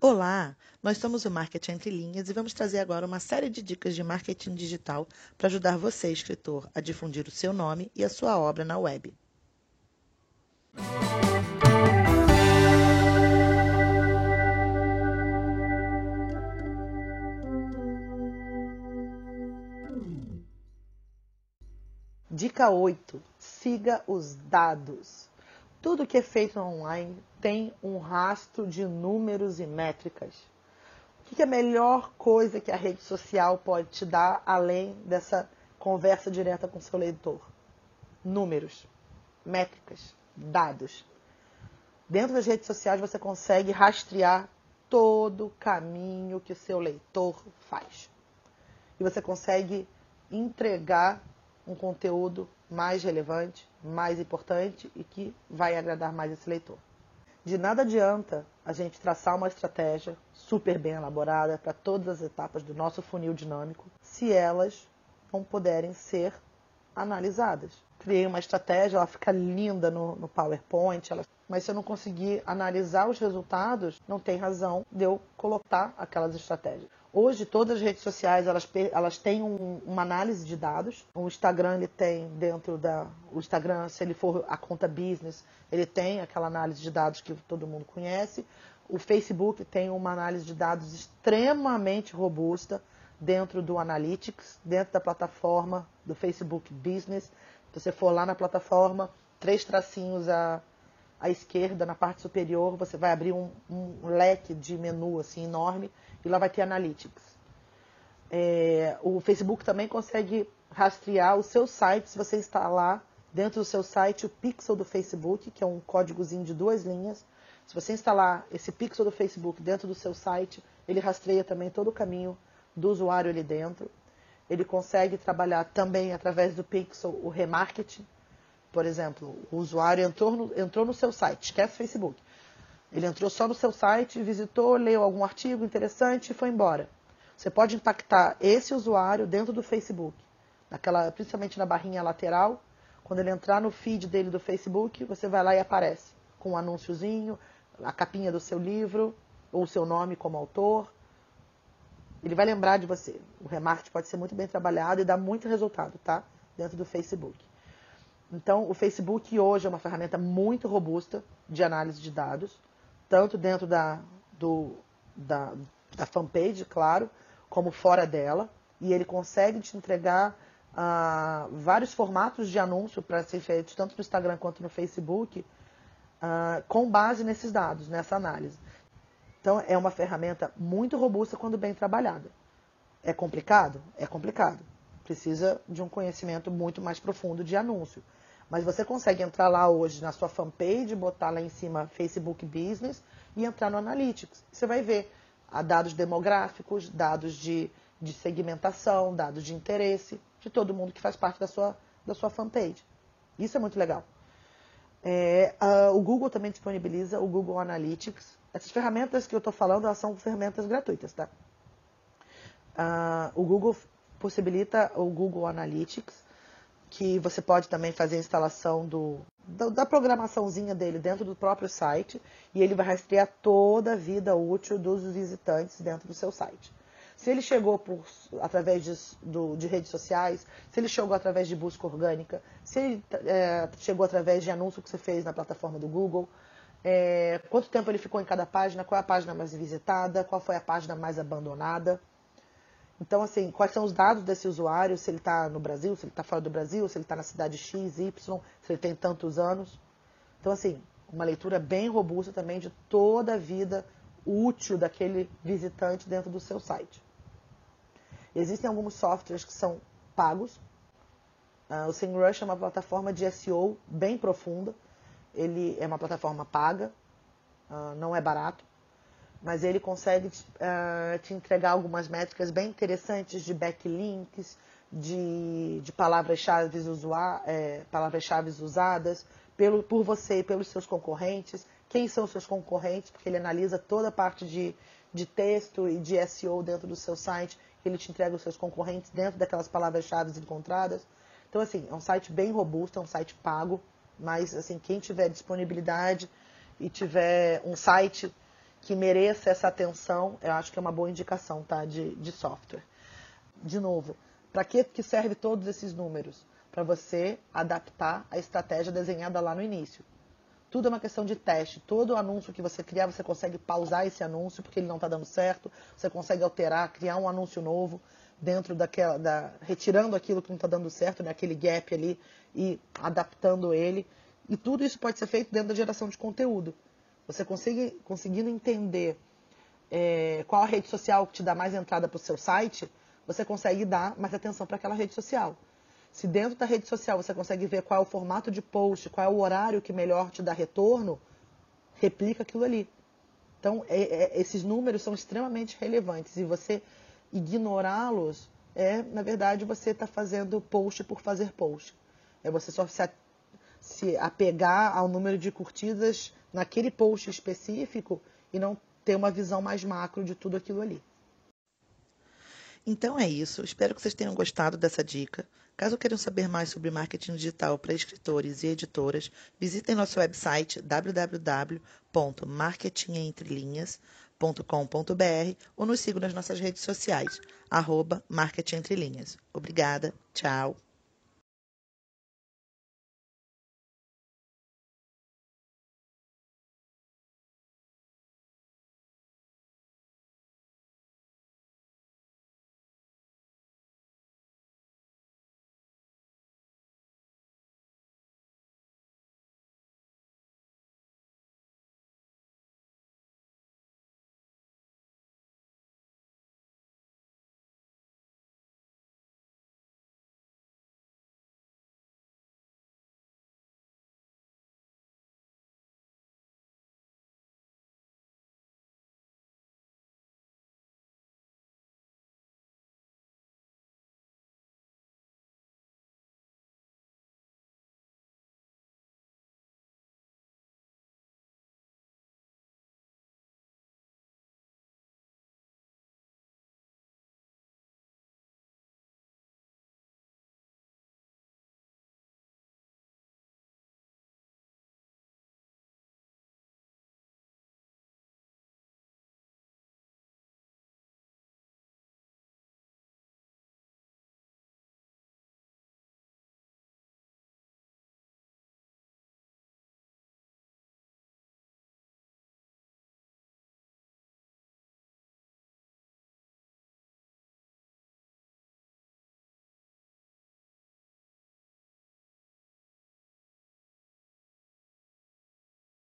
Olá, nós somos o Marketing Entre Linhas e vamos trazer agora uma série de dicas de marketing digital para ajudar você, escritor, a difundir o seu nome e a sua obra na web. Dica 8. Siga os dados. Tudo que é feito online tem um rastro de números e métricas. O que é a melhor coisa que a rede social pode te dar além dessa conversa direta com seu leitor? Números, métricas, dados. Dentro das redes sociais você consegue rastrear todo o caminho que o seu leitor faz. E você consegue entregar um conteúdo mais relevante, mais importante e que vai agradar mais esse leitor. De nada adianta a gente traçar uma estratégia super bem elaborada para todas as etapas do nosso funil dinâmico se elas não puderem ser analisadas. Criei uma estratégia, ela fica linda no, no PowerPoint, ela... mas se eu não conseguir analisar os resultados, não tem razão de eu colocar aquelas estratégias. Hoje todas as redes sociais elas, elas têm um, uma análise de dados. O Instagram ele tem dentro da o Instagram se ele for a conta business ele tem aquela análise de dados que todo mundo conhece. O Facebook tem uma análise de dados extremamente robusta dentro do Analytics, dentro da plataforma do Facebook Business. Se você for lá na plataforma, três tracinhos à, à esquerda, na parte superior, você vai abrir um, um leque de menu assim enorme e lá vai ter Analytics. É, o Facebook também consegue rastrear o seu site se você instalar dentro do seu site o pixel do Facebook, que é um códigozinho de duas linhas. Se você instalar esse pixel do Facebook dentro do seu site, ele rastreia também todo o caminho do usuário ali dentro. Ele consegue trabalhar também através do pixel o remarketing. Por exemplo, o usuário entrou no, entrou no seu site, esquece Facebook. Ele entrou só no seu site, visitou, leu algum artigo interessante e foi embora. Você pode impactar esse usuário dentro do Facebook, naquela, principalmente na barrinha lateral. Quando ele entrar no feed dele do Facebook, você vai lá e aparece com um anúnciozinho, a capinha do seu livro, ou o seu nome como autor. Ele vai lembrar de você. O remarketing pode ser muito bem trabalhado e dá muito resultado, tá? Dentro do Facebook. Então, o Facebook hoje é uma ferramenta muito robusta de análise de dados tanto dentro da, do, da, da fanpage, claro, como fora dela. E ele consegue te entregar uh, vários formatos de anúncio para ser feitos tanto no Instagram quanto no Facebook, uh, com base nesses dados, nessa análise. Então, é uma ferramenta muito robusta quando bem trabalhada. É complicado? É complicado. Precisa de um conhecimento muito mais profundo de anúncio. Mas você consegue entrar lá hoje na sua fanpage, botar lá em cima Facebook Business e entrar no Analytics. Você vai ver dados demográficos, dados de, de segmentação, dados de interesse de todo mundo que faz parte da sua, da sua fanpage. Isso é muito legal. É, uh, o Google também disponibiliza o Google Analytics. Essas ferramentas que eu estou falando elas são ferramentas gratuitas, tá? Uh, o Google possibilita o Google Analytics que você pode também fazer a instalação do, da, da programaçãozinha dele dentro do próprio site e ele vai rastrear toda a vida útil dos visitantes dentro do seu site. Se ele chegou por, através de, do, de redes sociais, se ele chegou através de busca orgânica, se ele é, chegou através de anúncio que você fez na plataforma do Google, é, quanto tempo ele ficou em cada página, qual é a página mais visitada, qual foi a página mais abandonada. Então, assim, quais são os dados desse usuário, se ele está no Brasil, se ele está fora do Brasil, se ele está na cidade X, Y, se ele tem tantos anos. Então, assim, uma leitura bem robusta também de toda a vida útil daquele visitante dentro do seu site. Existem alguns softwares que são pagos. Uh, o SEMrush é uma plataforma de SEO bem profunda. Ele é uma plataforma paga, uh, não é barato mas ele consegue uh, te entregar algumas métricas bem interessantes de backlinks, de, de palavras-chave é, palavras usadas pelo, por você e pelos seus concorrentes. Quem são os seus concorrentes? Porque ele analisa toda a parte de, de texto e de SEO dentro do seu site. Ele te entrega os seus concorrentes dentro daquelas palavras-chave encontradas. Então, assim, é um site bem robusto, é um site pago, mas, assim, quem tiver disponibilidade e tiver um site que mereça essa atenção, eu acho que é uma boa indicação tá, de, de software. De novo, para que, que serve todos esses números? Para você adaptar a estratégia desenhada lá no início. Tudo é uma questão de teste. Todo anúncio que você criar, você consegue pausar esse anúncio porque ele não está dando certo. Você consegue alterar, criar um anúncio novo dentro daquela, da, retirando aquilo que não está dando certo, né, aquele gap ali e adaptando ele. E tudo isso pode ser feito dentro da geração de conteúdo. Você consegue, conseguindo entender é, qual a rede social que te dá mais entrada para o seu site, você consegue dar mais atenção para aquela rede social. Se dentro da rede social você consegue ver qual é o formato de post, qual é o horário que melhor te dá retorno, replica aquilo ali. Então, é, é, esses números são extremamente relevantes e você ignorá-los é, na verdade, você está fazendo post por fazer post. É você só se, se apegar ao número de curtidas naquele post específico e não ter uma visão mais macro de tudo aquilo ali. Então é isso. Espero que vocês tenham gostado dessa dica. Caso queiram saber mais sobre marketing digital para escritores e editoras, visitem nosso website www.marketingentrelinhas.com.br ou nos sigam nas nossas redes sociais, arroba Marketing Entre Linhas. Obrigada, tchau.